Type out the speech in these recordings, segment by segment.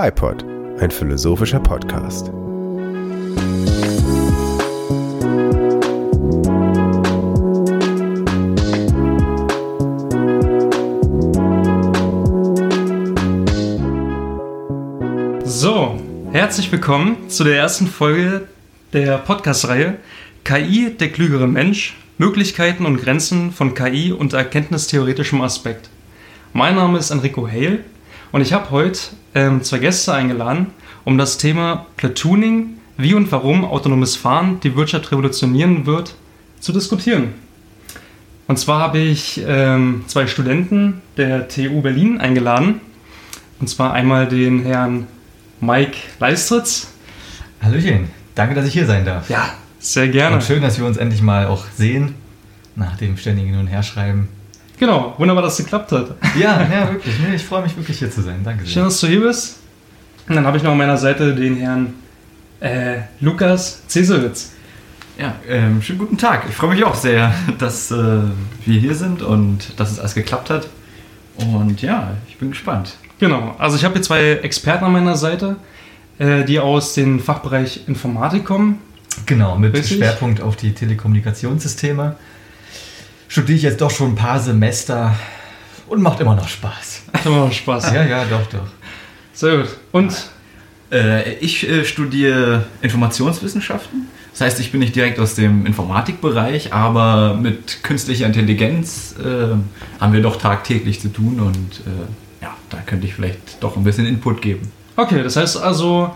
FIPOD, ein philosophischer Podcast. So, herzlich willkommen zu der ersten Folge der Podcast-Reihe KI, der klügere Mensch, Möglichkeiten und Grenzen von KI unter erkenntnistheoretischem Aspekt. Mein Name ist Enrico Hale und ich habe heute ähm, zwei Gäste eingeladen, um das Thema Platooning, wie und warum autonomes Fahren die Wirtschaft revolutionieren wird, zu diskutieren. Und zwar habe ich ähm, zwei Studenten der TU Berlin eingeladen. Und zwar einmal den Herrn Mike Leistritz. Hallöchen, danke, dass ich hier sein darf. Ja, sehr gerne. Und schön, dass wir uns endlich mal auch sehen, nach dem ständigen Hin- und Herschreiben. Genau, wunderbar, dass es geklappt hat. Ja, ja, wirklich. Nee, ich freue mich wirklich hier zu sein. Danke Schön, sehr. dass du hier bist. Und dann habe ich noch an meiner Seite den Herrn äh, Lukas Cesewitz. Ja, ähm, schönen guten Tag. Ich freue mich auch sehr, dass äh, wir hier sind und dass es alles geklappt hat. Und ja, ich bin gespannt. Genau, also ich habe hier zwei Experten an meiner Seite, äh, die aus dem Fachbereich Informatik kommen. Genau, mit Richtig. Schwerpunkt auf die Telekommunikationssysteme. Studiere ich jetzt doch schon ein paar Semester und macht immer noch Spaß. Hat immer noch Spaß. Ja, ja, doch, doch. Sehr gut. Und Äh, ich äh, studiere Informationswissenschaften. Das heißt, ich bin nicht direkt aus dem Informatikbereich, aber mit künstlicher Intelligenz äh, haben wir doch tagtäglich zu tun und äh, ja, da könnte ich vielleicht doch ein bisschen Input geben. okay, das heißt also,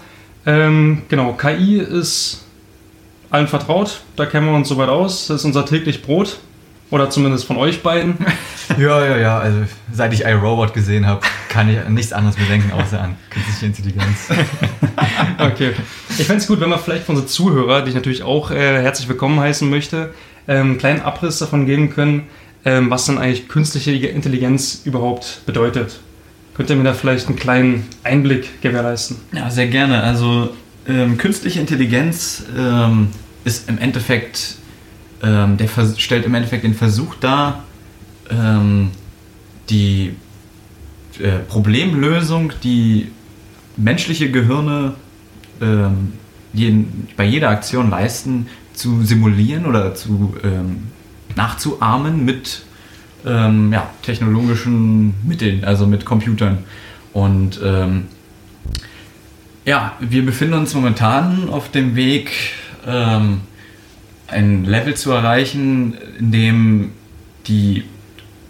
ähm, genau, KI ist allen vertraut, da kennen wir uns soweit aus, das ist unser täglich Brot. Oder zumindest von euch beiden. Ja, ja, ja. Also, seit ich iRobot gesehen habe, kann ich an nichts anderes mehr denken, außer an künstliche Intelligenz. Okay. Ich fände es gut, wenn wir vielleicht für unsere Zuhörer, die ich natürlich auch äh, herzlich willkommen heißen möchte, ähm, einen kleinen Abriss davon geben können, ähm, was dann eigentlich künstliche Intelligenz überhaupt bedeutet. Könnt ihr mir da vielleicht einen kleinen Einblick gewährleisten? Ja, sehr gerne. Also ähm, künstliche Intelligenz ähm, ist im Endeffekt, ähm, der stellt im Endeffekt den Versuch dar, ähm, die äh, Problemlösung, die menschliche Gehirne ähm, jeden, bei jeder Aktion leisten, zu simulieren oder zu ähm, nachzuahmen mit ähm, ja, technologischen Mitteln, also mit Computern. Und ähm, ja, wir befinden uns momentan auf dem Weg, ähm, ein Level zu erreichen, in dem die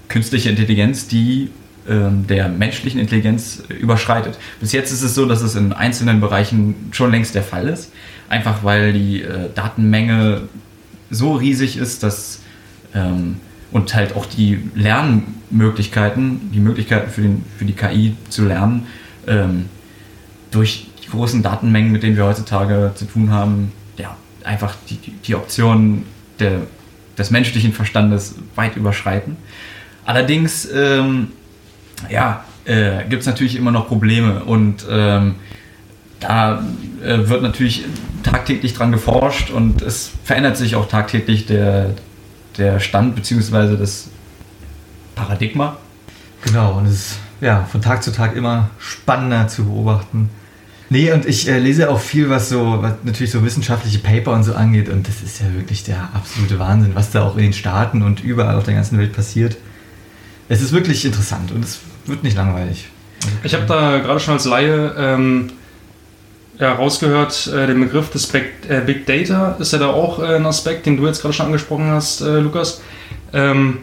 künstliche Intelligenz die ähm, der menschlichen Intelligenz äh, überschreitet. Bis jetzt ist es so, dass es in einzelnen Bereichen schon längst der Fall ist. Einfach weil die äh, Datenmenge so riesig ist, dass ähm, und halt auch die Lernmöglichkeiten, die Möglichkeiten für, den, für die KI zu lernen, ähm, durch die großen Datenmengen, mit denen wir heutzutage zu tun haben, ja, einfach die, die, Optionen der, des menschlichen Verstandes weit überschreiten. Allerdings, ähm, ja, äh, gibt es natürlich immer noch Probleme und ähm, da äh, wird natürlich tagtäglich dran geforscht und es verändert sich auch tagtäglich der, der Stand bzw. das Paradigma. Genau, und es ist ja von Tag zu Tag immer spannender zu beobachten. Nee, und ich äh, lese auch viel, was so, was natürlich so wissenschaftliche Paper und so angeht. Und das ist ja wirklich der absolute Wahnsinn, was da auch in den Staaten und überall auf der ganzen Welt passiert. Es ist wirklich interessant und es wird nicht langweilig. Ich habe da gerade schon als Laie ähm, ja, rausgehört, äh, den Begriff des Big, äh, Big Data ist ja da auch äh, ein Aspekt, den du jetzt gerade schon angesprochen hast, äh, Lukas. Ähm,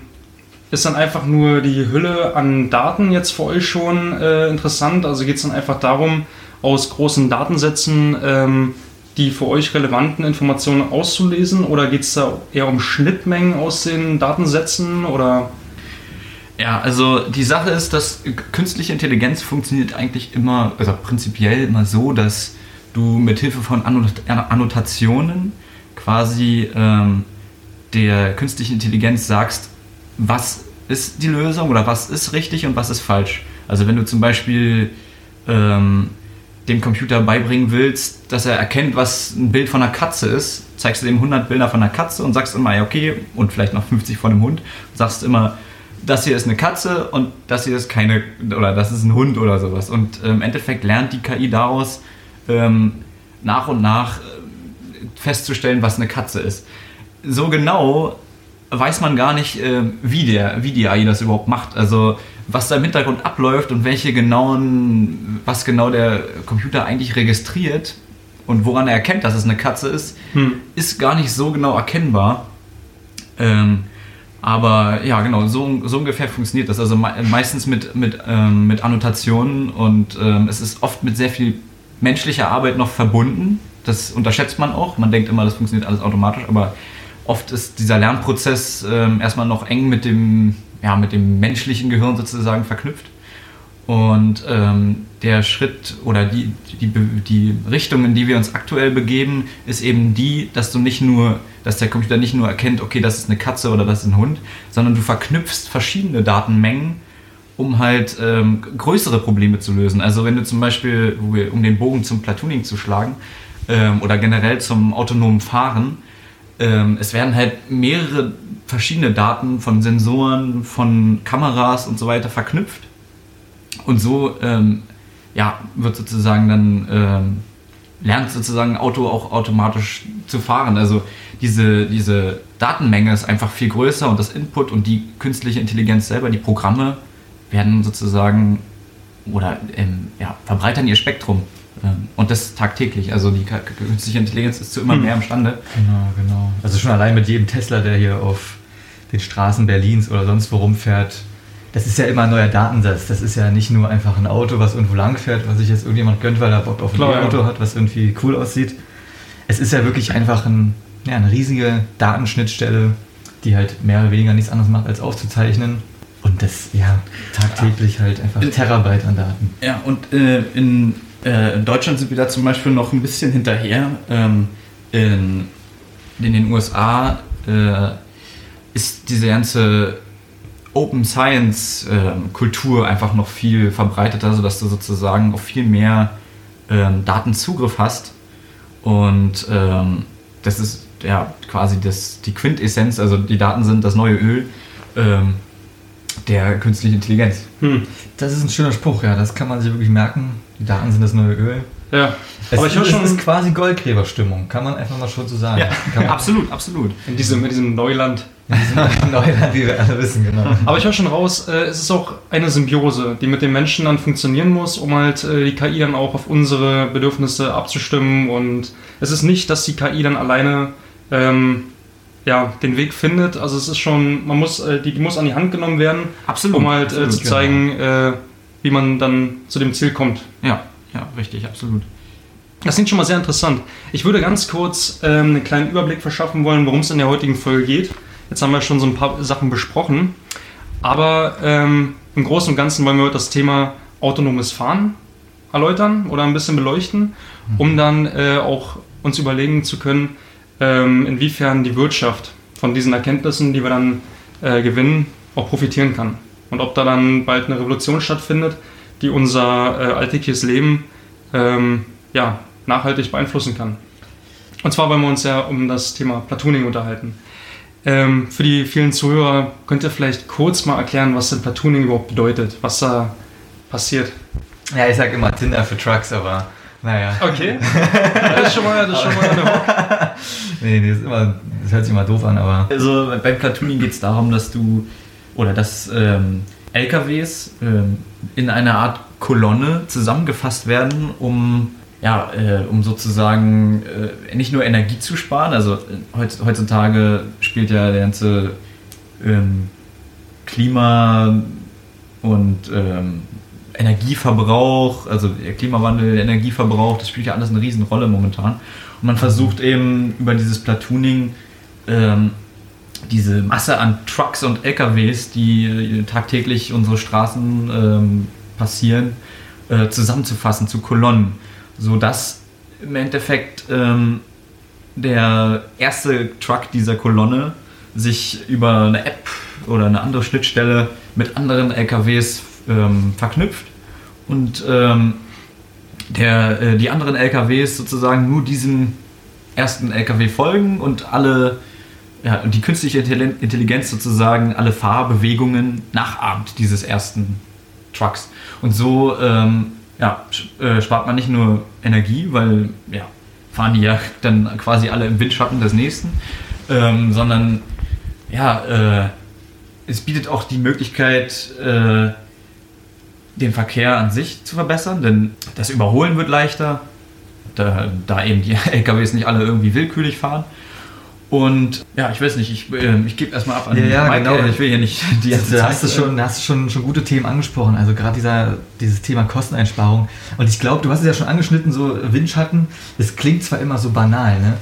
ist dann einfach nur die Hülle an Daten jetzt für euch schon äh, interessant? Also geht es dann einfach darum, aus großen Datensätzen ähm, die für euch relevanten Informationen auszulesen? Oder geht es da eher um Schnittmengen aus den Datensätzen? Oder Ja, also die Sache ist, dass künstliche Intelligenz funktioniert eigentlich immer, also prinzipiell immer so, dass du mit Hilfe von Annot Annotationen quasi ähm, der künstlichen Intelligenz sagst, was ist die Lösung oder was ist richtig und was ist falsch. Also wenn du zum Beispiel ähm, dem Computer beibringen willst, dass er erkennt, was ein Bild von einer Katze ist, zeigst du ihm 100 Bilder von einer Katze und sagst immer, ja okay, und vielleicht noch 50 von einem Hund, und sagst immer, das hier ist eine Katze und das hier ist keine, oder das ist ein Hund oder sowas. Und ähm, im Endeffekt lernt die KI daraus ähm, nach und nach äh, festzustellen, was eine Katze ist. So genau weiß man gar nicht, äh, wie, der, wie die AI das überhaupt macht. Also was da im Hintergrund abläuft und welche genauen, was genau der Computer eigentlich registriert und woran er erkennt, dass es eine Katze ist, Hm. ist gar nicht so genau erkennbar. Ähm, aber ja, genau, so, so ungefähr funktioniert das. Also me meistens mit, mit, ähm, mit Annotationen und ähm, es ist oft mit sehr viel menschlicher Arbeit noch verbunden. Das unterschätzt man auch. Man denkt immer, das funktioniert alles automatisch, aber oft ist dieser Lernprozess ähm, erstmal noch eng mit dem, ja, mit dem menschlichen Gehirn sozusagen verknüpft. Und ähm, der Schritt oder die, die, die Richtung, in die wir uns aktuell begeben, ist eben die, dass du nicht nur, dass der Computer nicht nur erkennt, okay, das ist eine Katze oder das ist ein Hund, sondern du verknüpfst verschiedene Datenmengen, um halt ähm, größere Probleme zu lösen. Also wenn du zum Beispiel, um den Bogen zum Platooning zu schlagen, ähm, oder generell zum autonomen Fahren, ähm, es werden halt mehrere verschiedene Daten von Sensoren, von Kameras und so weiter verknüpft. Und so ähm, ja, wird sozusagen dann ähm, lernt sozusagen Auto auch automatisch zu fahren. Also diese, diese Datenmenge ist einfach viel größer und das Input und die künstliche Intelligenz selber, die Programme, werden sozusagen oder ähm, ja, verbreitern ihr Spektrum. Ähm, und das tagtäglich. Also die künstliche Intelligenz ist zu immer Hm. mehr imstande. Genau, genau. Also schon allein mit jedem Tesla, der hier auf den Straßen Berlins oder sonst wo rumfährt, das ist ja immer ein neuer Datensatz. Das ist ja nicht nur einfach ein Auto, was irgendwo lang fährt, was sich jetzt irgendjemand gönnt, weil er Bock auf ein Klar, ja. Auto hat, was irgendwie cool aussieht. Es ist ja wirklich einfach ein, ja, eine riesige Datenschnittstelle, die halt mehr oder weniger nichts anderes macht, als aufzuzeichnen. Und das, ja, tagtäglich halt einfach In- Terabyte an Daten. Ja, und äh, in, äh, in Deutschland sind wir da zum Beispiel noch ein bisschen hinterher. Ähm, in, in den USA äh, ist diese ganze Open Science ähm, Kultur einfach noch viel verbreiteter, sodass du sozusagen auf viel mehr ähm, Datenzugriff hast. Und ähm, das ist ja quasi das, die Quintessenz, also die Daten sind das neue Öl ähm, der künstlichen Intelligenz. Hm. Das ist ein schöner Spruch, ja, das kann man sich wirklich merken. Die Daten sind das neue Öl. Ja, Es, aber ich höre es schon ist quasi Goldgräberstimmung, kann man einfach mal schon so sagen. kann man absolut, absolut. in diesem, in diesem Neuland. in diesem Neuland, wie wir alle wissen, genau. Aber ich höre schon raus, äh, es ist auch eine Symbiose, die mit den Menschen dann funktionieren muss, um halt äh, die KI dann auch auf unsere Bedürfnisse abzustimmen. Und es ist nicht, dass die KI dann alleine ähm, ja, den Weg findet. Also es ist schon, man muss, äh, die, die muss an die Hand genommen werden, Absolut. um halt äh, absolut, zu zeigen, äh, wie man dann zu dem Ziel kommt. Ja, ja, richtig, absolut. Das klingt schon mal sehr interessant. Ich würde ganz kurz ähm, einen kleinen Überblick verschaffen wollen, worum es in der heutigen Folge geht. Jetzt haben wir schon so ein paar Sachen besprochen. Aber ähm, im Großen und Ganzen wollen wir heute das Thema autonomes Fahren erläutern oder ein bisschen beleuchten, um dann äh, auch uns überlegen zu können, ähm, inwiefern die Wirtschaft von diesen Erkenntnissen, die wir dann äh, gewinnen, auch profitieren kann. Und ob da dann bald eine Revolution stattfindet, die unser äh, alltägliches Leben ähm, ja, nachhaltig beeinflussen kann. Und zwar wollen wir uns ja um das Thema Platooning unterhalten. Ähm, für die vielen Zuhörer könnt ihr vielleicht kurz mal erklären, was denn Platooning überhaupt bedeutet, was da passiert. Ja, ich sag immer Tinder für Trucks, aber naja. Okay, das ist schon mal, das ist schon mal eine Hock. Nee, nee, das, ist immer, das hört sich immer doof an, aber Also beim Platooning geht es darum, dass du oder dass ähm, LKWs ähm, in einer Art Kolonne zusammengefasst werden, um ja, äh, um sozusagen äh, nicht nur Energie zu sparen. Also äh, heutz- heutzutage spielt ja der ganze ähm, Klima und ähm, Energieverbrauch, also der Klimawandel, Energieverbrauch, das spielt ja alles eine Riesenrolle momentan. Und man versucht eben über dieses Platooning ähm, diese Masse an Trucks und LKWs, die äh, tagtäglich unsere Straßen ähm, passieren, äh, zusammenzufassen zu Kolonnen, sodass im Endeffekt ähm, der erste Truck dieser Kolonne sich über eine App oder eine andere Schnittstelle mit anderen LKWs ähm, verknüpft und ähm, der, äh, die anderen LKWs sozusagen nur diesem ersten LKW folgen und alle ja, und die künstliche Intelli- Intelligenz sozusagen alle Fahrbewegungen nachahmt dieses ersten Trucks. Und so ähm, ja, äh, spart man nicht nur Energie, weil ja, fahren die ja dann quasi alle im Windschatten des nächsten, ähm, sondern ja, äh, es bietet auch die Möglichkeit, äh, den Verkehr an sich zu verbessern, denn das Überholen wird leichter, da, da eben die LKWs nicht alle irgendwie willkürlich fahren. Und ja, ich weiß nicht, ich, äh, ich gebe erstmal ab an Ja, ja, Mike, genau. äh, Ich will hier nicht die ganze da hast du Zeit, schon, da hast du schon, schon gute Themen angesprochen. Also gerade dieser, dieses Thema Kosteneinsparung. Und ich glaube, du hast es ja schon angeschnitten, so Windschatten. Es klingt zwar immer so banal, ne?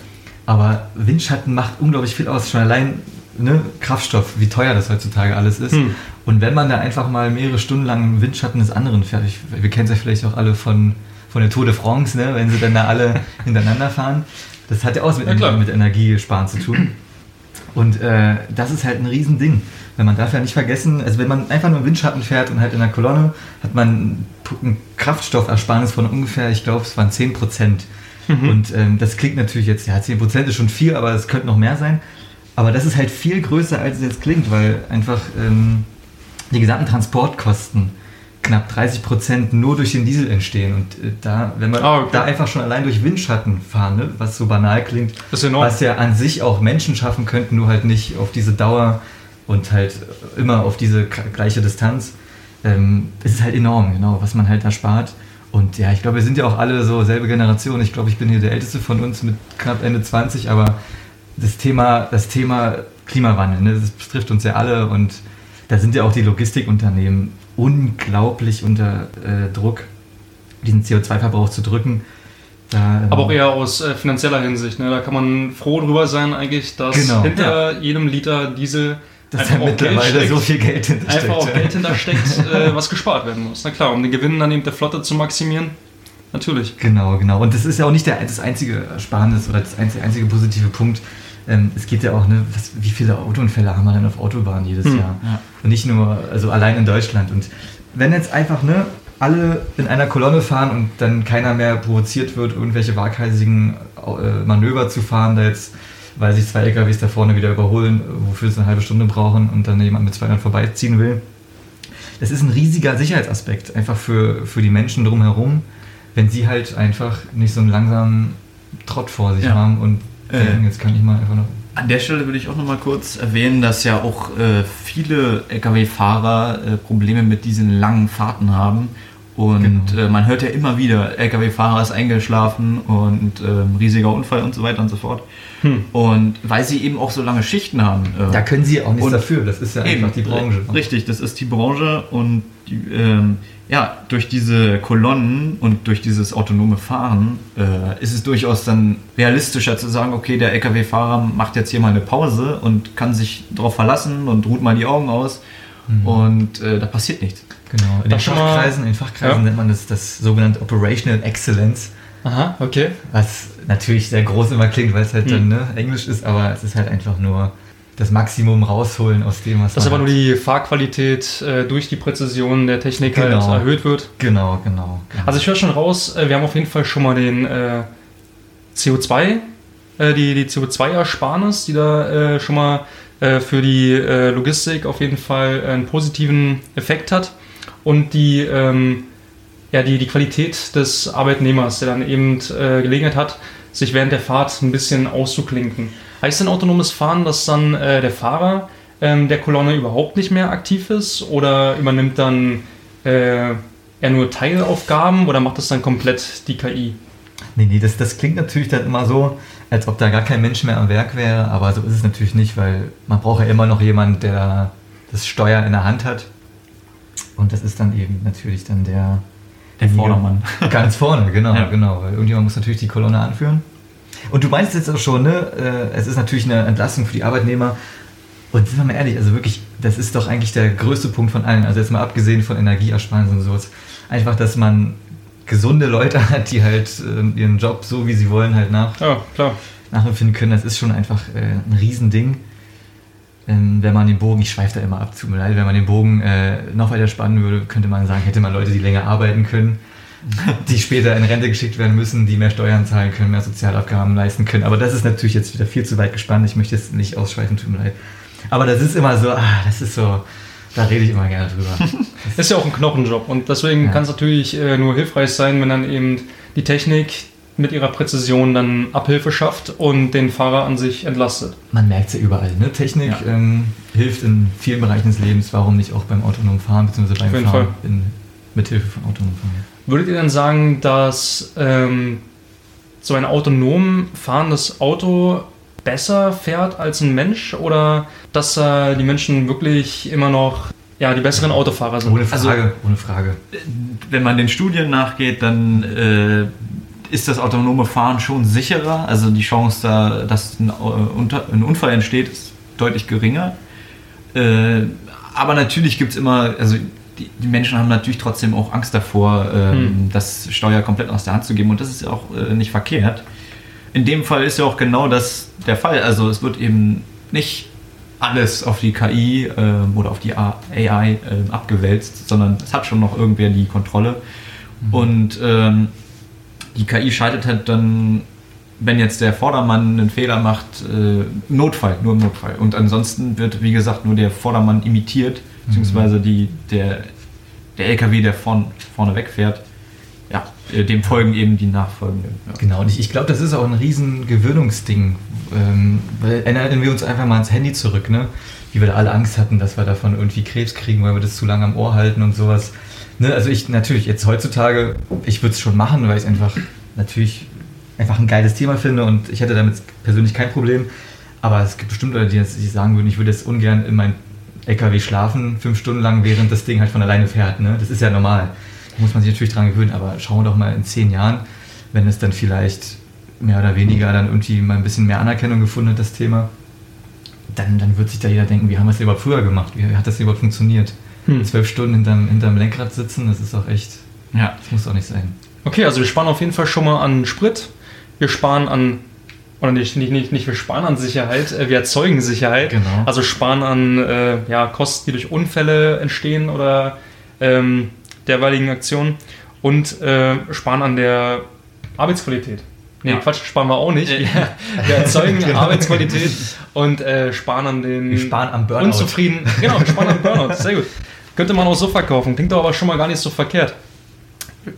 aber Windschatten macht unglaublich viel aus. Schon allein ne, Kraftstoff, wie teuer das heutzutage alles ist. Hm. Und wenn man da einfach mal mehrere Stunden lang im Windschatten des anderen fährt, ich, wir kennen es ja vielleicht auch alle von, von der Tour de France, ne? wenn sie dann da alle hintereinander fahren. Das hat ja auch mit, Ja, mit Energiesparen zu tun. Und äh, das ist halt ein Riesending. Weil man darf ja nicht vergessen, also wenn man einfach nur im Windschatten fährt und halt in der Kolonne, hat man ein Kraftstoffersparnis von ungefähr, ich glaube, es waren 10 Prozent. Und ähm, das klingt natürlich jetzt, ja, 10 Prozent ist schon viel, aber es könnte noch mehr sein. Aber das ist halt viel größer, als es jetzt klingt, weil einfach ähm, die gesamten Transportkosten knapp 30 Prozent nur durch den Diesel entstehen. Und äh, da, wenn man Ah, okay. da einfach schon allein durch Windschatten fahren, ne, was so banal klingt, was ja an sich auch Menschen schaffen könnten, nur halt nicht auf diese Dauer und halt immer auf diese gleiche Distanz. Ähm, es ist halt enorm, genau, was man halt da spart. Und ja, ich glaube, wir sind ja auch alle so selbe Generation. Ich glaube, ich bin hier der Älteste von uns mit knapp Ende 20, aber das Thema, das Thema Klimawandel, ne, das betrifft uns ja alle und da sind ja auch die Logistikunternehmen unglaublich unter äh, Druck, diesen CO2-Verbrauch zu drücken. Da, ähm, Aber auch eher aus äh, finanzieller Hinsicht. Ne? Da kann man froh drüber sein, eigentlich, dass Genau. hinter jedem Liter Diesel dass da mittlerweile steckt, so viel Geld hintersteckt. einfach auch ja. Geld hintersteckt, äh, was gespart werden muss. Na klar, um den Gewinn dann eben der Flotte zu maximieren. Natürlich. Genau, genau. Und das ist ja auch nicht der, das einzige Ersparnis oder das einzige, einzige positive Punkt. Ähm, es geht ja auch, ne, was, wie viele Autounfälle haben wir denn auf Autobahnen jedes Hm. Jahr? Ja. Und nicht nur, also allein in Deutschland. Und wenn jetzt einfach, ne, alle in einer Kolonne fahren und dann keiner mehr provoziert wird, irgendwelche waghalsigen äh, Manöver zu fahren, da jetzt, weil sich zwei LKWs da vorne wieder überholen, wofür sie eine halbe Stunde brauchen und dann jemand mit 200 vorbeiziehen will. Das ist ein riesiger Sicherheitsaspekt, einfach für, für die Menschen drumherum, wenn sie halt einfach nicht so einen langsamen Trott vor sich Ja. haben und Äh. jetzt kann ich mal einfach noch. An der Stelle würde ich auch noch mal kurz erwähnen, dass ja auch äh, viele Lkw-Fahrer äh, Probleme mit diesen langen Fahrten haben. Und Genau. äh, man hört ja immer wieder, Lkw-Fahrer ist eingeschlafen und ähm, riesiger Unfall und so weiter und so fort. Hm. Und weil sie eben auch so lange Schichten haben. äh, Da können sie auch nichts dafür, das ist ja einfach die Branche. Richtig, das ist die Branche und die, ähm, ja, durch diese Kolonnen und durch dieses autonome Fahren äh, ist es durchaus dann realistischer zu sagen, okay, der LKW-Fahrer macht jetzt hier mal eine Pause und kann sich darauf verlassen und ruht mal die Augen aus und äh, da passiert nichts. Genau, in den Das Fachkreisen, in den Fachkreisen Ja. nennt man das, das sogenannte Operational Excellence, Aha, okay. was natürlich sehr groß immer klingt, weil es halt dann Hm. ne, Englisch ist, aber es ist halt einfach nur das Maximum rausholen aus dem, was Dass aber nur die Fahrqualität äh, durch die Präzision der Technik Genau. halt erhöht wird. Genau, genau. genau. Also ich höre schon raus, äh, wir haben auf jeden Fall schon mal den äh, CO2, äh, die, die CO2-Ersparnis, die da äh, schon mal äh, für die Logistik auf jeden Fall einen positiven Effekt hat. Und die, ähm, ja, die, die Qualität des Arbeitnehmers, der dann eben äh, Gelegenheit hat, sich während der Fahrt ein bisschen auszuklinken. Heißt denn autonomes Fahren, dass dann äh, der Fahrer ähm, der Kolonne überhaupt nicht mehr aktiv ist oder übernimmt dann äh, er nur Teilaufgaben oder macht das dann komplett die KI? Nee, nee, das, das klingt natürlich dann immer so, als ob da gar kein Mensch mehr am Werk wäre, aber so ist es natürlich nicht, weil man braucht ja immer noch jemanden, der das Steuer in der Hand hat. Und das ist dann eben natürlich dann der, Der Vordermann. Ganz vorne, genau, Ja. genau. Weil irgendjemand muss natürlich die Kolonne anführen. Und du meinst jetzt auch schon, ne? äh, Es ist natürlich eine Entlastung für die Arbeitnehmer. Und sind wir mal ehrlich, also wirklich, das ist doch eigentlich der größte Punkt von allen. Also jetzt mal abgesehen von Energieersparnis und sowas. Einfach, dass man gesunde Leute hat, die halt äh, ihren Job so, wie sie wollen, halt nach, Ja, klar. nachempfinden können. Das ist schon einfach äh, ein Riesending. Ähm, wenn man den Bogen, ich schweife da immer ab, tut mir leid, wenn man den Bogen äh, noch weiter spannen würde, könnte man sagen, hätte man Leute, die länger arbeiten können. die später in Rente geschickt werden müssen, die mehr Steuern zahlen können, mehr Sozialabgaben leisten können. Aber das ist natürlich jetzt wieder viel zu weit gespannt. Ich möchte jetzt nicht ausschweifen, tut mir leid. Aber das ist immer so, ah, das ist so, da rede ich immer gerne drüber. ist ja auch ein Knochenjob und deswegen Ja. kann es natürlich äh, nur hilfreich sein, wenn dann eben die Technik mit ihrer Präzision dann Abhilfe schafft und den Fahrer an sich entlastet. Man merkt es ja überall. Ne? Technik Ja. ähm, hilft in vielen Bereichen des Lebens. Warum nicht auch beim autonomen Fahren, beziehungsweise beim Auf jeden Fahren Fall. in, mithilfe von autonomem Fahren? Würdet ihr denn sagen, dass ähm, so ein autonom fahrendes Auto besser fährt als ein Mensch oder dass äh, die Menschen wirklich immer noch ja, die besseren Autofahrer sind? Ohne Also- Frage, ohne Frage. Wenn man den Studien nachgeht, dann äh, ist das autonome Fahren schon sicherer. Also die Chance, da, dass ein, äh, ein Unfall entsteht, ist deutlich geringer. Äh, aber natürlich gibt es immer, also die, die Menschen haben natürlich trotzdem auch Angst davor, ähm, Hm. das Steuer komplett aus der Hand zu geben. Und das ist ja auch äh, nicht verkehrt. In dem Fall ist ja auch genau das der Fall. Also es wird eben nicht alles auf die KI ähm, oder auf die AI ähm, abgewälzt, sondern es hat schon noch irgendwer die Kontrolle. Und ähm, die KI schaltet halt dann, wenn jetzt der Vordermann einen Fehler macht, äh, Notfall, nur im Notfall. Und ansonsten wird, wie gesagt, nur der Vordermann imitiert, beziehungsweise die, der, der LKW, der vorn, vorne wegfährt, ja, äh, dem folgen eben die nachfolgenden. Ja. Genau, und ich, ich glaube, das ist auch ein riesen Gewöhnungsding. Ähm, weil erinnern wir uns einfach mal ans Handy zurück, ne? Wie wir da alle Angst hatten, dass wir davon irgendwie Krebs kriegen, weil wir das zu lange am Ohr halten und sowas. Ne? Also ich natürlich jetzt heutzutage, ich würde es schon machen, weil ich es einfach natürlich einfach ein geiles Thema finde und ich hätte damit persönlich kein Problem. Aber es gibt bestimmt Leute, die jetzt sagen würden, ich würde jetzt ungern in mein LKW schlafen, fünf Stunden lang, während das Ding halt von alleine fährt. Ne? Das ist ja normal. Da muss man sich natürlich dran gewöhnen, aber schauen wir doch mal in zehn Jahren, wenn es dann vielleicht mehr oder weniger dann irgendwie mal ein bisschen mehr Anerkennung gefunden hat, das Thema, dann, dann wird sich da jeder denken, wie haben wir es überhaupt früher gemacht? Wie hat das überhaupt funktioniert? Hm. Zwölf Stunden hinterm, hinterm Lenkrad sitzen, das ist auch echt, Ja. das muss auch nicht sein. Okay, also wir sparen auf jeden Fall schon mal an Sprit, wir sparen an, oder nicht, nicht, nicht, nicht wir sparen an Sicherheit, äh, wir erzeugen Sicherheit. Genau. Also sparen an äh, ja, Kosten, die durch Unfälle entstehen oder ähm, derweiligen Aktionen und äh, sparen an der Arbeitsqualität. Nee, Ja. Quatsch, sparen wir auch nicht. Äh. Wir, wir erzeugen Genau. Arbeitsqualität und äh, sparen an den Wir sparen am Burnout. Unzufrieden. Genau, wir sparen am Burnout. Sehr gut. Könnte man auch so verkaufen. Klingt doch aber schon mal gar nicht so verkehrt.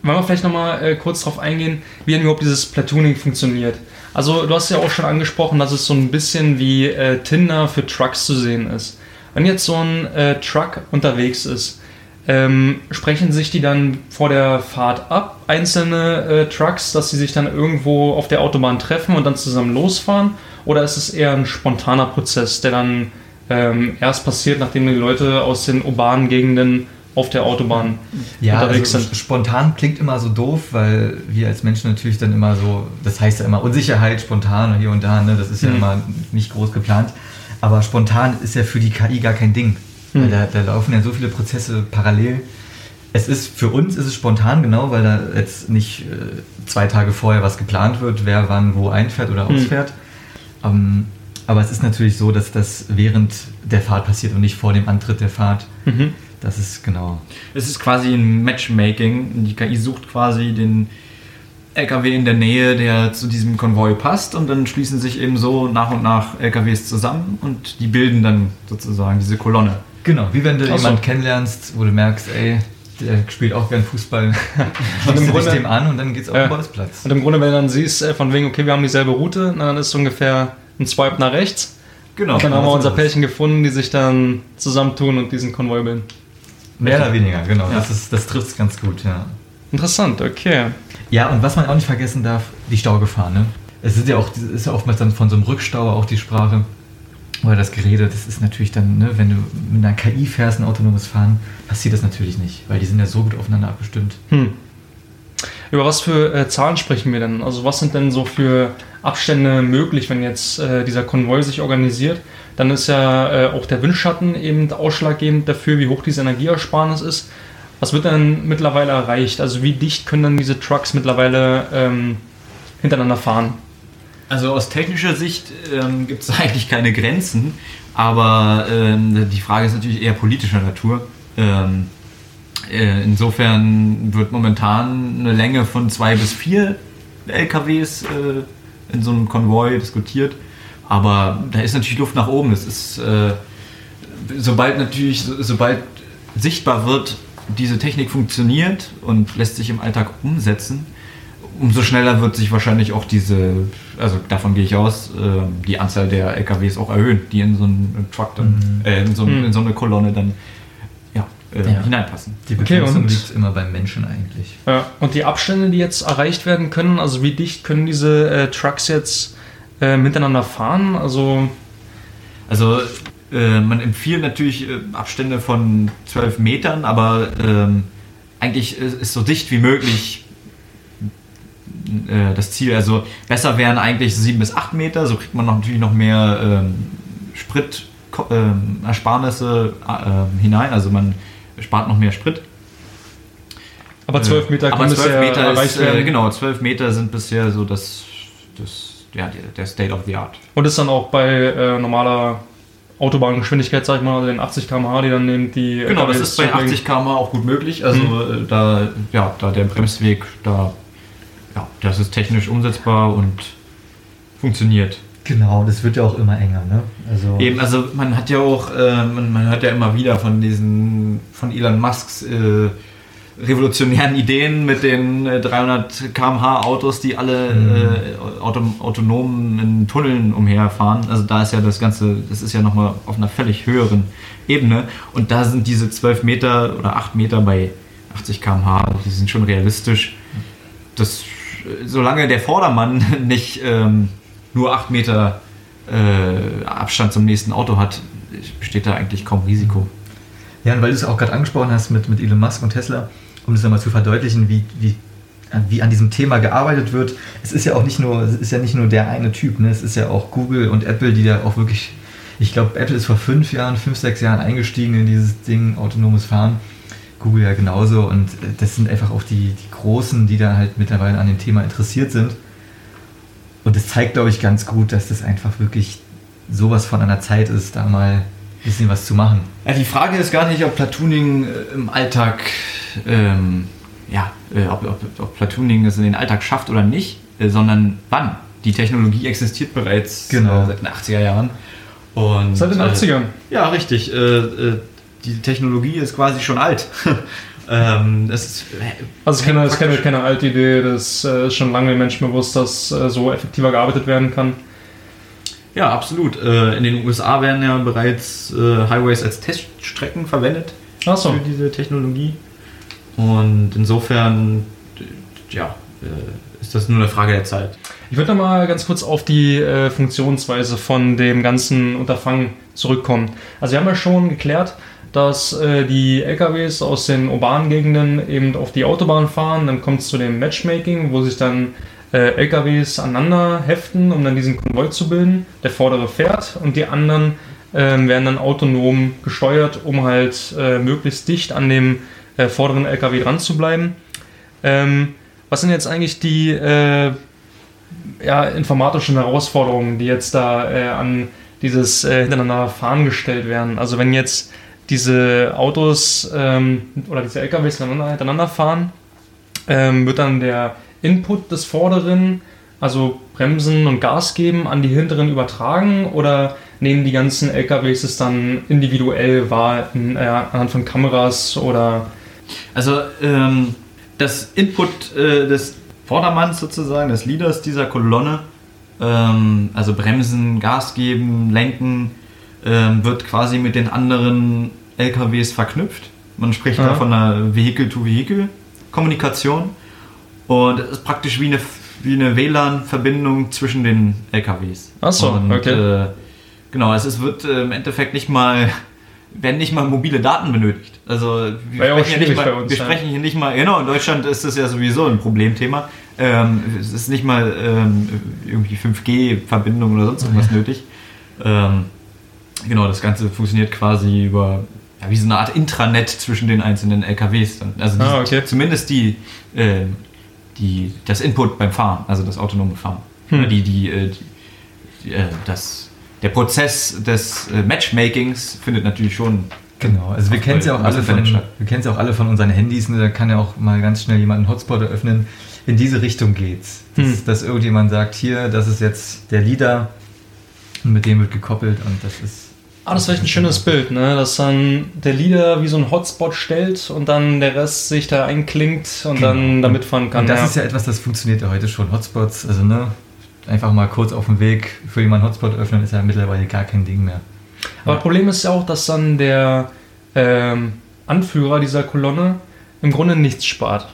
Wollen wir vielleicht nochmal äh, kurz darauf eingehen, wie denn überhaupt dieses Platooning funktioniert? Also, du hast ja auch schon angesprochen, dass es so ein bisschen wie äh, Tinder für Trucks zu sehen ist. Wenn jetzt so ein äh, Truck unterwegs ist, ähm, sprechen sich die dann vor der Fahrt ab, einzelne äh, Trucks, dass sie sich dann irgendwo auf der Autobahn treffen und dann zusammen losfahren? Oder ist es eher ein spontaner Prozess, der dann ähm, erst passiert, nachdem die Leute aus den urbanen Gegenden auf der Autobahn Ja, unterwegs also sind? spontan klingt immer so doof, weil wir als Menschen natürlich dann immer so, das heißt ja immer Unsicherheit, spontan hier und da, ne? das ist ja Mhm. immer nicht groß geplant. Aber spontan ist ja für die KI gar kein Ding. Weil Mhm. da, da laufen ja so viele Prozesse parallel. Es ist für uns ist es spontan genau, weil da jetzt nicht äh, zwei Tage vorher was geplant wird, wer wann wo einfährt oder Mhm. ausfährt. Ähm, aber es ist natürlich so, dass das während der Fahrt passiert und nicht vor dem Antritt der Fahrt. Mhm. Das ist genau. Es ist quasi ein Matchmaking. Die KI sucht quasi den LKW in der Nähe, der zu diesem Konvoi passt und dann schließen sich eben so nach und nach LKWs zusammen und die bilden dann sozusagen diese Kolonne. Genau, wie wenn du so. jemanden kennenlernst, wo du merkst, ey, der spielt auch gern Fußball. Und im Grunde- dem an und dann geht's auf den Bolzplatz. Und im Grunde, wenn du dann siehst, äh, von wegen, okay, wir haben dieselbe Route, dann ist es ungefähr ein Swipe nach rechts. Genau. Und dann haben wir so unser. Pärchen gefunden, die sich dann zusammentun und diesen Konvoi bilden. Mehr oder weniger, genau. Ja. Das, ist, das trifft es ganz gut, ja. Interessant, okay. Ja, und was man auch nicht vergessen darf, die Staugefahr, ne? Es ist ja auch, es ist ja oftmals dann von so einem Rückstau auch die Sprache. Oder das Gerede, das ist natürlich dann, ne, wenn du mit einer KI fährst, ein autonomes Fahren, passiert das natürlich nicht, weil die sind ja so gut aufeinander abgestimmt. Hm. Über was für äh, Zahlen sprechen wir denn? Also was sind denn so für Abstände möglich, wenn jetzt äh, dieser Konvoi sich organisiert? Dann ist ja äh, auch der Windschatten eben ausschlaggebend dafür, wie hoch diese Energieersparnis ist. Was wird denn mittlerweile erreicht? Also wie dicht können dann diese Trucks mittlerweile ähm, hintereinander fahren? Also aus technischer Sicht ähm, gibt es eigentlich keine Grenzen, aber ähm, die Frage ist natürlich eher politischer Natur. Ähm, äh, insofern wird momentan eine Länge von zwei bis vier LKWs äh, in so einem Konvoi diskutiert. Aber da ist natürlich Luft nach oben. Es ist, äh, sobald natürlich, so, sobald sichtbar wird, diese Technik funktioniert und lässt sich im Alltag umsetzen, umso schneller wird sich wahrscheinlich auch diese, also davon gehe ich aus, äh, die Anzahl der LKWs auch erhöhen, die in so einen Truck dann, äh, in, so, Mhm. in so eine Kolonne dann äh, Ja. hineinpassen. Die Okay, Begrenzung und- liegt immer beim Menschen eigentlich. Ja, und die Abstände, die jetzt erreicht werden können, also wie dicht können diese äh, Trucks jetzt äh, miteinander fahren? Also, Also äh, man empfiehlt natürlich äh, Abstände von 12 Metern, aber ähm, eigentlich ist, ist so dicht wie möglich äh, das Ziel. Also besser wären eigentlich 7 bis 8 Meter, so kriegt man noch, natürlich noch mehr ähm, Sprit, ähm, äh, hinein, also man spart noch mehr Sprit. aber 12 Meter aber können 12 bisher Meter erreicht ist, werden. äh, genau, 12 Meter sind bisher so das, das ja, der- State of the Art. Und ist dann auch bei äh, normaler Autobahngeschwindigkeit, sag ich mal, also den 80 km/h, die dann nehmen die. Genau, das ist bei zurücklegen. 80 km auch gut möglich. Also äh, da, ja, da der Bremsweg, da, ja, das ist technisch umsetzbar und funktioniert. Genau, das wird ja auch immer enger, ne? Also Eben, also man hat ja auch, äh, man, man hört ja immer wieder von diesen, von Elon Musks äh, revolutionären Ideen mit den äh, 300 km/h Autos, die alle äh, auto, autonom in Tunneln umherfahren. Also da ist ja das Ganze, das ist ja nochmal auf einer völlig höheren Ebene. Und da sind diese 12 Meter oder 8 Meter bei 80 km/h, die sind schon realistisch. Das, äh, solange der Vordermann nicht ähm, nur 8 Meter äh, Abstand zum nächsten Auto hat, besteht da eigentlich kaum Risiko. Ja, und weil du es auch gerade angesprochen hast mit, mit Elon Musk und Tesla, um das nochmal zu verdeutlichen, wie, wie, wie an diesem Thema gearbeitet wird. Es ist ja auch nicht nur, es ist ja nicht nur der eine Typ, ne? es ist ja auch Google und Apple, die da auch wirklich, ich glaube, Apple ist vor fünf Jahren, fünf, sechs Jahren eingestiegen in dieses Ding, autonomes Fahren. Google ja genauso und äh, das sind einfach auch die, die Großen, die da halt mittlerweile an dem Thema interessiert sind. Und das zeigt, glaube ich, ganz gut, dass das einfach wirklich sowas von einer Zeit ist, da mal ein bisschen was zu machen. Ja, die Frage ist gar nicht, ob Platooning äh, im Alltag, ähm, ja, äh, ob, ob, ob Platooning es in den Alltag schafft oder nicht, äh, sondern wann. Die Technologie existiert bereits Genau. äh, seit den 80er Jahren. Und, Seit den äh, 80ern. Ja, richtig. Äh, äh, die Technologie ist quasi schon alt. ähm, das ist, Also, keine, das ist keine, alte Idee, das äh, ist schon lange den Menschen bewusst, dass äh, so effektiver gearbeitet werden kann. Ja, absolut. Äh, in den USA werden ja bereits äh, Highways als Teststrecken verwendet Achso. für diese Technologie. Und insofern, ja, äh, ist das nur eine Frage der Zeit. Ich würde noch mal ganz kurz auf die äh, Funktionsweise von dem ganzen Unterfangen zurückkommen. Also wir haben ja schon geklärt, dass äh, die LKWs aus den urbanen Gegenden eben auf die Autobahn fahren. Dann kommt es zu dem Matchmaking, wo sich dann äh, LKWs aneinander heften, um dann diesen Konvoi zu bilden. Der vordere fährt und die anderen ähm, werden dann autonom gesteuert, um halt äh, möglichst dicht an dem äh, vorderen LKW dran zu bleiben. Ähm, was sind jetzt eigentlich die äh, ja, informatischen Herausforderungen, die jetzt da äh, an dieses äh, hintereinander Fahren gestellt werden. Also wenn jetzt diese Autos ähm, oder diese LKWs hintereinander, fahren, ähm, wird dann der Input des Vorderen, also Bremsen und Gas geben, an die Hinteren übertragen oder nehmen die ganzen LKWs es dann individuell wahr in, äh, anhand von Kameras oder? Also ähm, das Input äh, des Vordermanns sozusagen, des Leaders dieser Kolonne, ähm, also Bremsen, Gas geben, Lenken, ähm, wird quasi mit den anderen LKWs verknüpft. Man spricht da Ja. von einer Vehicle-to-Vehicle-Kommunikation und es ist praktisch wie eine, wie eine WLAN-Verbindung zwischen den LKWs. Ach so, und, okay. Äh, genau, es ist, wird äh, im Endeffekt nicht mal werden nicht mal mobile Daten benötigt. Also wir, ja sprechen, hier nicht mal, bei uns, wir ja. sprechen hier nicht mal, genau, in Deutschland ist das ja sowieso ein Problemthema. Ähm, es ist nicht mal ähm, irgendwie 5G-Verbindung oder sonst irgendwas nötig. Ähm, genau, das Ganze funktioniert quasi über ja, wie so eine Art Intranet zwischen den einzelnen LKWs. Dann. Also die, Ah, okay. zumindest die, ähm, die, das Input beim Fahren, also das autonome Fahren. Hm. Die, die, äh, die, äh, das, der Prozess des äh, Matchmakings findet natürlich schon Genau, also wir kennen es ja auch alle von, wir kennen ja auch alle von unseren Handys, ne? da kann ja auch mal ganz schnell jemand einen Hotspot eröffnen. In diese Richtung geht's. Dass, Hm. dass irgendjemand sagt, hier, das ist jetzt der Leader und mit dem wird gekoppelt und das ist. Ah, das ist vielleicht ein schönes Bild, ne? dass dann der Leader wie so ein Hotspot stellt und dann der Rest sich da einklingt und dann Genau. damit fahren kann. Und das ja. ist ja etwas, das funktioniert ja heute schon. Hotspots, also ne, einfach mal kurz auf dem Weg für jemanden Hotspot öffnen, ist ja mittlerweile gar kein Ding mehr. Aber das Problem ist ja auch, dass dann der ähm, Anführer dieser Kolonne im Grunde nichts spart.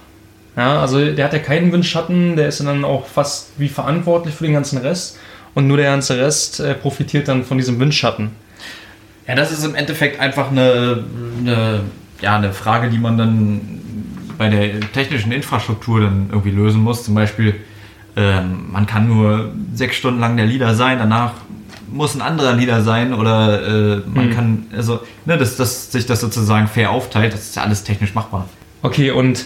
Ja, also der hat ja keinen Windschatten, der ist dann auch fast wie verantwortlich für den ganzen Rest und nur der ganze Rest äh, profitiert dann von diesem Windschatten. Ja, das ist im Endeffekt einfach eine, eine, ja, eine Frage, die man dann bei der technischen Infrastruktur dann irgendwie lösen muss. Zum Beispiel, ähm, man kann nur sechs Stunden lang der Leader sein, danach muss ein anderer Leader sein oder äh, man Hm. kann, also, ne, dass, dass sich das sozusagen fair aufteilt, das ist ja alles technisch machbar. Okay, und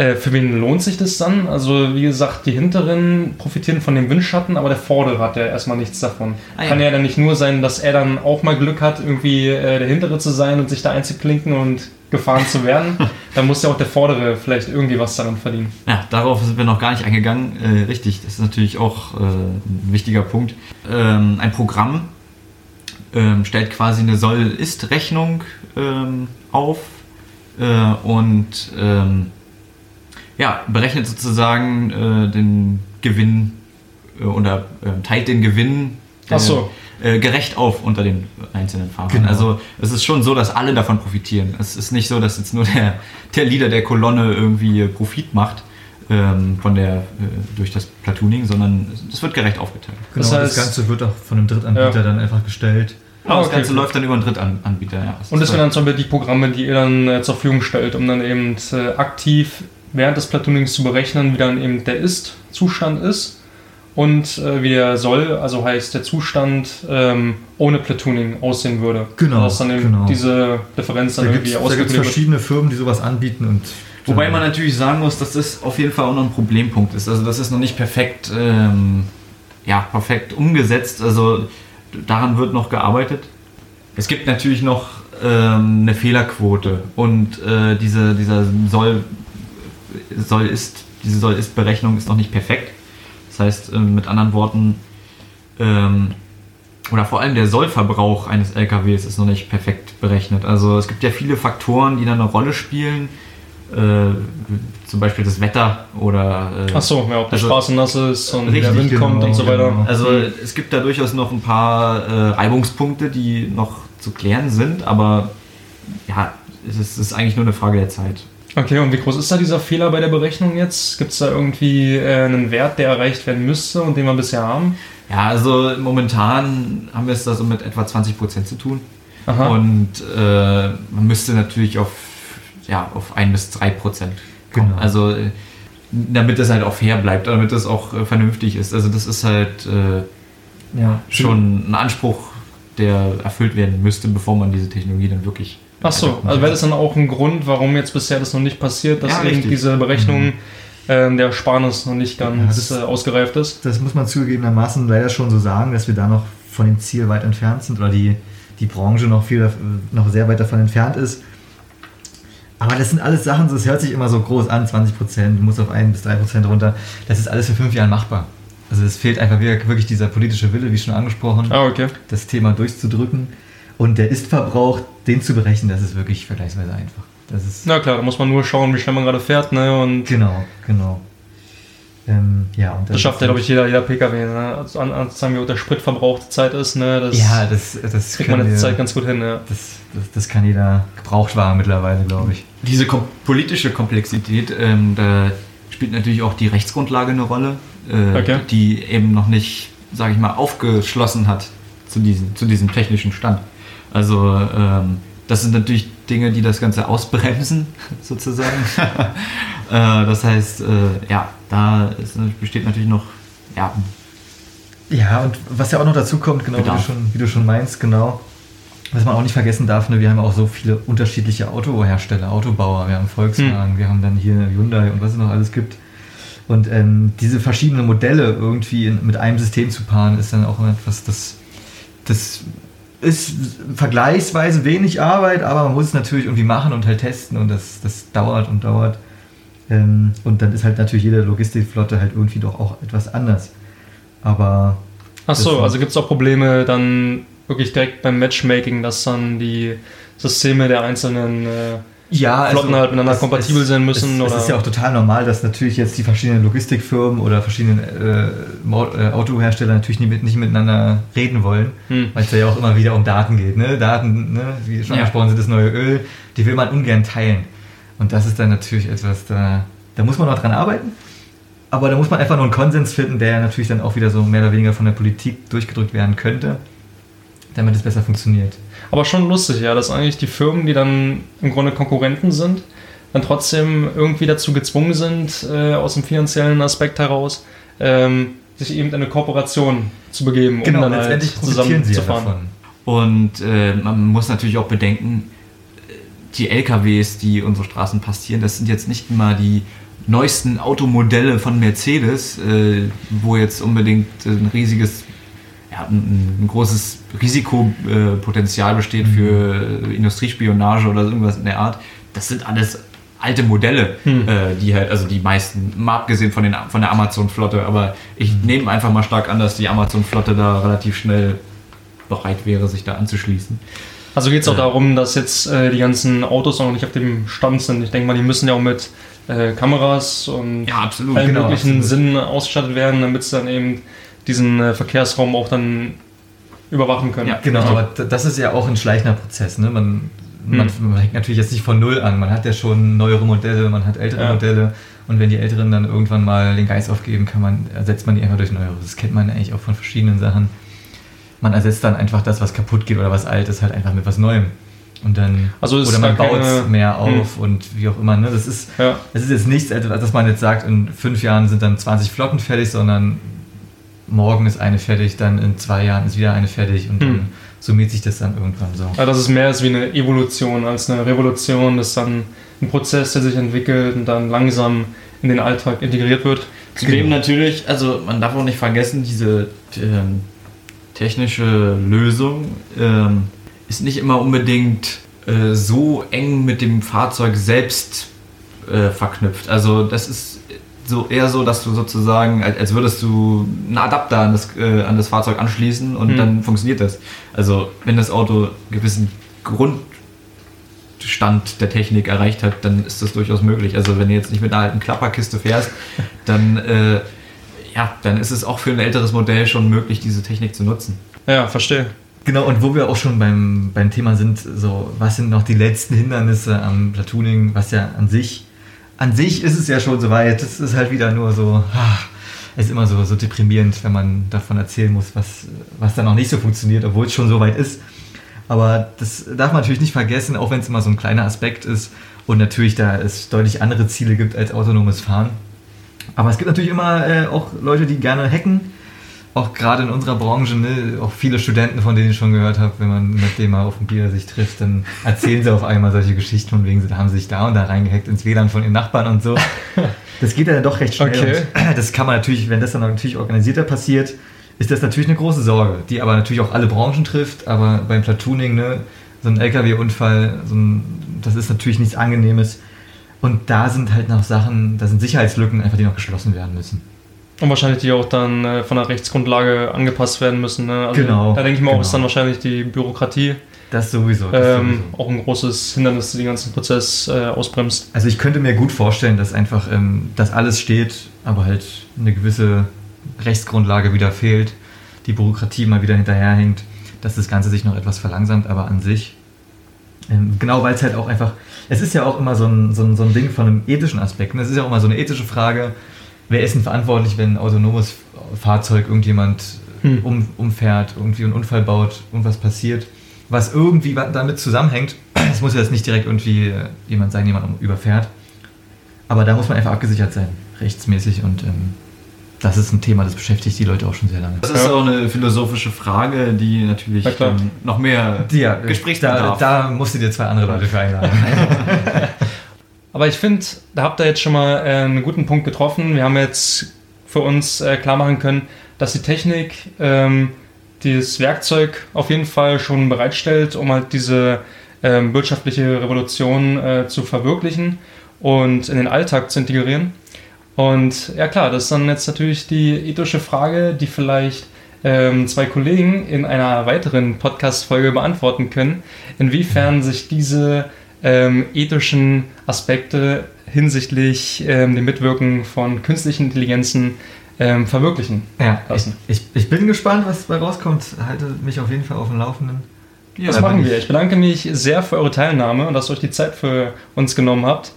äh, für wen lohnt sich das dann? Also wie gesagt, die hinteren profitieren von dem Windschatten, aber der vordere hat ja erstmal nichts davon. Ah, ja. Kann ja dann nicht nur sein, dass er dann auch mal Glück hat, irgendwie äh, der hintere zu sein und sich da einzuklinken und gefahren zu werden. dann muss ja auch der vordere vielleicht irgendwie was daran verdienen. Ja, darauf sind wir noch gar nicht eingegangen. Äh, richtig, das ist natürlich auch äh, ein wichtiger Punkt. Ähm, ein Programm ähm, stellt quasi eine Soll-Ist-Rechnung ähm, auf äh, und ähm, ja, berechnet sozusagen äh, den Gewinn äh, oder äh, teilt den Gewinn Ach so. äh, gerecht auf unter den einzelnen Fahrern. Genau. Also es ist schon so, dass alle davon profitieren. Es ist nicht so, dass jetzt nur der, der Leader der Kolonne irgendwie Profit macht ähm, von der, äh, durch das Platooning, sondern es- wird gerecht aufgeteilt. Genau, Das das, heißt- Ganze wird auch von einem Drittanbieter Ja. dann einfach gestellt. Ah, das okay, Ganze gut. läuft dann über einen Drittanbieter. Ja. Das Und das wären dann zum Beispiel die Programme, die ihr dann äh, zur Verfügung stellt, um dann eben äh, aktiv während des Platoonings zu berechnen, wie dann eben der Ist-Zustand ist und äh, wie der soll, also heißt der Zustand ähm, ohne Platooning aussehen würde. Genau, Dass dann eben genau. diese Differenz dann Da gibt irgendwie es ausgeglichen wird. verschiedene Firmen, die sowas anbieten und Wobei man natürlich sagen muss, dass das auf jeden Fall auch noch ein Problempunkt ist. Also das ist noch nicht perfekt, ähm, ja, perfekt umgesetzt. Also daran wird noch gearbeitet. Es gibt natürlich noch ähm, eine Fehlerquote und äh, diese, dieser soll, soll ist, diese soll ist Berechnung ist noch nicht perfekt. Das heißt, ähm, mit anderen Worten, ähm, oder vor allem der Sollverbrauch eines LKWs ist noch nicht perfekt berechnet. Also es gibt ja viele Faktoren, die da eine Rolle spielen. Äh, zum Beispiel das Wetter oder äh, Ach so, ja, ob die Also- Straße nass ist und wie der Richtig, Wind genau, kommt und so weiter. genau. also es gibt da durchaus noch ein paar äh, Reibungspunkte, die noch zu klären sind, aber ja, es ist, es ist eigentlich nur eine Frage der Zeit. Okay, und wie groß ist da dieser Fehler bei der Berechnung jetzt? Gibt es da irgendwie äh, einen Wert, der erreicht werden müsste und den wir bisher haben? Ja, also momentan haben wir es da so mit etwa 20% zu tun. Aha. Und äh, man müsste natürlich auf, ja, auf 1 bis 3 Prozent kommen. Genau. Also äh, damit es halt auch fair bleibt, damit es auch äh, vernünftig ist. Also das ist halt äh, ja, schon ein Anspruch, der erfüllt werden müsste, bevor man diese Technologie dann wirklich. Ach so, also wäre das dann auch ein Grund, warum jetzt bisher das noch nicht passiert, dass Ja, eben richtig. diese Berechnung ähm, der Sparnis noch nicht Ja, ganz das- äh, ausgereift ist? Das muss man zugegebenermaßen leider schon so sagen, dass wir da noch von dem Ziel weit entfernt sind oder die, die Branche noch, viel, noch sehr weit davon entfernt ist. Aber das sind alles Sachen, das hört sich immer so groß an, 20 Prozent, du musst auf 1 bis 3 Prozent runter. Das ist alles für fünf Jahre machbar. Also es fehlt einfach wirklich dieser politische Wille, wie schon angesprochen, Ah, okay. das Thema durchzudrücken. Und der Ist-Verbrauch, den zu berechnen, das ist wirklich vergleichsweise einfach. Das ist Na klar, da muss man nur schauen, wie schnell man gerade fährt, ne? Und genau, genau. Ähm, ja, und das schafft ja, glaube ich, jeder, jeder PKW, ne? Also an, anzuzeigen, wie auch der Spritverbrauch die Zeit ist, ne? Das Ja, das, das kriegt man in der Zeit ganz gut hin, ja. Das, das, das kann jeder Gebrauchtwagen mittlerweile, glaube ich. Diese kom politische Komplexität, ähm, da spielt natürlich auch die Rechtsgrundlage eine Rolle, äh, Okay. die eben noch nicht, sage ich mal, aufgeschlossen hat zu diesem, zu diesem technischen Stand. Also ähm, das sind natürlich Dinge, die das Ganze ausbremsen, sozusagen. äh, das heißt, äh, ja, da ist, besteht natürlich noch ja, Ja, und was ja auch noch dazu kommt, genau wie du, schon, wie du schon meinst, genau, was man auch nicht vergessen darf, ne, wir haben auch so viele unterschiedliche Autohersteller, Autobauer, wir haben Volkswagen, wir haben dann hier Hyundai und was es noch alles gibt. Und ähm, diese verschiedenen Modelle irgendwie in, mit einem System zu paaren, ist dann auch etwas, das, das ist vergleichsweise wenig Arbeit, aber man muss es natürlich irgendwie machen und halt testen und das, das dauert und dauert. Ähm, und dann ist halt natürlich jede Logistikflotte halt irgendwie doch auch etwas anders. Aber. Ach so, also gibt es auch Probleme dann wirklich direkt beim Matchmaking, dass dann die Systeme der einzelnen äh, ja, Flotten also halt miteinander es- kompatibel es, sein müssen, Es, es ist ja auch total normal, dass natürlich jetzt die verschiedenen Logistikfirmen oder verschiedenen äh, äh, Autohersteller natürlich nie mit, nicht miteinander reden wollen, Hm. weil es ja auch immer wieder um Daten geht. Ne? Daten, ne? wie schon Ja. angesprochen sind, das neue Öl, die will man ungern teilen. Und das ist dann natürlich etwas, da, da muss man noch dran arbeiten. Aber da muss man einfach nur einen Konsens finden, der natürlich dann auch wieder so mehr oder weniger von der Politik durchgedrückt werden könnte, damit es besser funktioniert. Aber schon lustig, ja, dass eigentlich die Firmen, die dann im Grunde Konkurrenten sind, dann trotzdem irgendwie dazu gezwungen sind, äh, aus dem finanziellen Aspekt heraus, ähm, sich eben in eine Kooperation zu begeben, Genau, um dann halt letztendlich profitieren sie ja. Und äh, man muss natürlich auch bedenken, die LKWs, die unsere Straßen passieren, das sind jetzt nicht immer die neuesten Automodelle von Mercedes, äh, wo jetzt unbedingt ein riesiges, ein, großes Risikopotenzial besteht für äh, Industriespionage oder irgendwas in der Art. Das sind alles alte Modelle, Hm. äh, die halt, also die meisten, mal abgesehen von, den, von der Amazon-Flotte, aber ich nehme einfach mal stark an, dass die Amazon-Flotte da relativ schnell bereit wäre, sich da anzuschließen. Also geht es auch Ja. darum, dass jetzt äh, die ganzen Autos noch nicht auf dem Stand sind. Ich denke mal, die müssen ja auch mit äh, Kameras und Ja, absolut. allen genau, möglichen absolut. Sinnen ausgestattet werden, damit sie dann eben diesen äh, Verkehrsraum auch dann überwachen können. Ja, Genau, Also- aber das ist ja auch ein schleichender Prozess. Ne? Man, man, Hm. man fängt natürlich jetzt nicht von Null an. Man hat ja schon neuere Modelle, man hat ältere Ja. Modelle. Und wenn die Älteren dann irgendwann mal den Geist aufgeben, kann man, ersetzt man die einfach durch neuere. Das kennt man eigentlich auch von verschiedenen Sachen. Man ersetzt dann einfach das, was kaputt geht oder was alt ist, halt einfach mit was Neuem. Und dann, Also oder man gar baut es mehr auf und wie auch immer. Ne? Das ist, Ja. es ist jetzt nichts, etwas, dass man jetzt sagt, in fünf Jahren sind dann 20 Flotten fertig, sondern morgen ist eine fertig, dann in zwei Jahren ist wieder eine fertig und Hm. dann summiert sich das dann irgendwann so. Also dass es mehr ist wie eine Evolution als eine Revolution. Das ist dann ein Prozess, der sich entwickelt und dann langsam in den Alltag integriert wird. Zudem natürlich, also man darf auch nicht vergessen, diese ähm, technische Lösung ähm, ist nicht immer unbedingt äh, so eng mit dem Fahrzeug selbst äh, verknüpft. Also das ist so eher so, dass du sozusagen, als, würdest du einen Adapter an das, äh, an das Fahrzeug anschließen und Hm. dann funktioniert das. Also wenn das Auto einen gewissen Grundstand der Technik erreicht hat, dann ist das durchaus möglich. Also wenn du jetzt nicht mit einer alten Klapperkiste fährst, dann, äh, ja, dann ist es auch für ein älteres Modell schon möglich, diese Technik zu nutzen. Ja, verstehe. Genau, und wo wir auch schon beim, beim Thema sind, so, was sind noch die letzten Hindernisse am Platooning, was ja an sich, an sich ist es ja schon soweit, das ist halt wieder nur so, es ist immer so, so deprimierend, wenn man davon erzählen muss, was, was dann noch nicht so funktioniert, obwohl es schon so weit ist. Aber das darf man natürlich nicht vergessen, auch wenn es immer so ein kleiner Aspekt ist und natürlich da es deutlich andere Ziele gibt als autonomes Fahren. Aber es gibt natürlich immer äh, auch Leute, die gerne hacken. Auch gerade in unserer Branche, ne, auch viele Studenten, von denen ich schon gehört habe, wenn man mit dem mal auf dem Bier sich trifft, dann erzählen sie auf einmal solche Geschichten von wegen, sie haben sich da und da reingehackt ins WLAN von ihren Nachbarn und so. Das geht ja dann doch recht schnell. Okay. Das kann man natürlich, wenn das dann natürlich organisierter passiert, ist das natürlich eine große Sorge, die aber natürlich auch alle Branchen trifft. Aber beim Platooning, ne, so ein LKW-Unfall, so ein, das ist natürlich nichts Angenehmes. Und da sind halt noch Sachen, da sind Sicherheitslücken einfach, die noch geschlossen werden müssen. Und wahrscheinlich die auch dann äh, von der Rechtsgrundlage angepasst werden müssen. Ne? Also Genau, Da denke ich mal, auch genau. ist dann wahrscheinlich die Bürokratie Das sowieso. Das ähm, sowieso. auch ein großes Hindernis, den ganzen Prozess äh, ausbremst. Also ich könnte mir gut vorstellen, dass einfach ähm, das alles steht, aber halt eine gewisse Rechtsgrundlage wieder fehlt, die Bürokratie mal wieder hinterherhängt, dass das Ganze sich noch etwas verlangsamt, aber an sich, ähm, genau weil es halt auch einfach, es ist ja auch immer so ein, so ein, so ein Ding von einem ethischen Aspekt. ne? Es ist ja auch immer so eine ethische Frage, wer ist denn verantwortlich, wenn ein autonomes Fahrzeug irgendjemand Hm. um, umfährt, irgendwie einen Unfall baut, irgendwas passiert, was irgendwie damit zusammenhängt. Es muss ja jetzt nicht direkt irgendwie äh, jemand sein, jemand überfährt. Aber da muss man einfach abgesichert sein, rechtsmäßig. Und ähm, das ist ein Thema, das beschäftigt die Leute auch schon sehr lange. Das ist Ja. auch eine philosophische Frage, die natürlich Ja, ähm, noch mehr Ja, Gesprächsbedarf. da, da musst du dir zwei andere Leute für einladen. Aber ich finde, da habt ihr jetzt schon mal äh, einen guten Punkt getroffen. Wir haben jetzt für uns äh, klar machen können, dass die Technik ähm, dieses Werkzeug auf jeden Fall schon bereitstellt, um halt diese ähm, wirtschaftliche Revolution äh, zu verwirklichen und in den Alltag zu integrieren. Und ja klar, das ist dann jetzt natürlich die ethische Frage, die vielleicht ähm, zwei Kollegen in einer weiteren Podcast-Folge beantworten können, inwiefern sich diese ähm, ethischen Aspekte hinsichtlich ähm, dem Mitwirken von künstlichen Intelligenzen ähm, verwirklichen Ja, ich, ich, ich bin gespannt, was dabei rauskommt. Halte mich auf jeden Fall auf dem Laufenden. Ja, das machen wir. Ich bedanke mich sehr für eure Teilnahme und dass ihr euch die Zeit für uns genommen habt.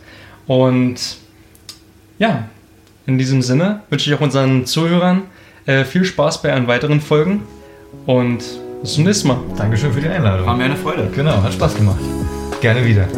Und ja, in diesem Sinne wünsche ich auch unseren Zuhörern äh, viel Spaß bei allen weiteren Folgen und bis zum nächsten Mal. Dankeschön für die Einladung. War mir eine Freude. Genau, hat Spaß gemacht. Gerne wieder.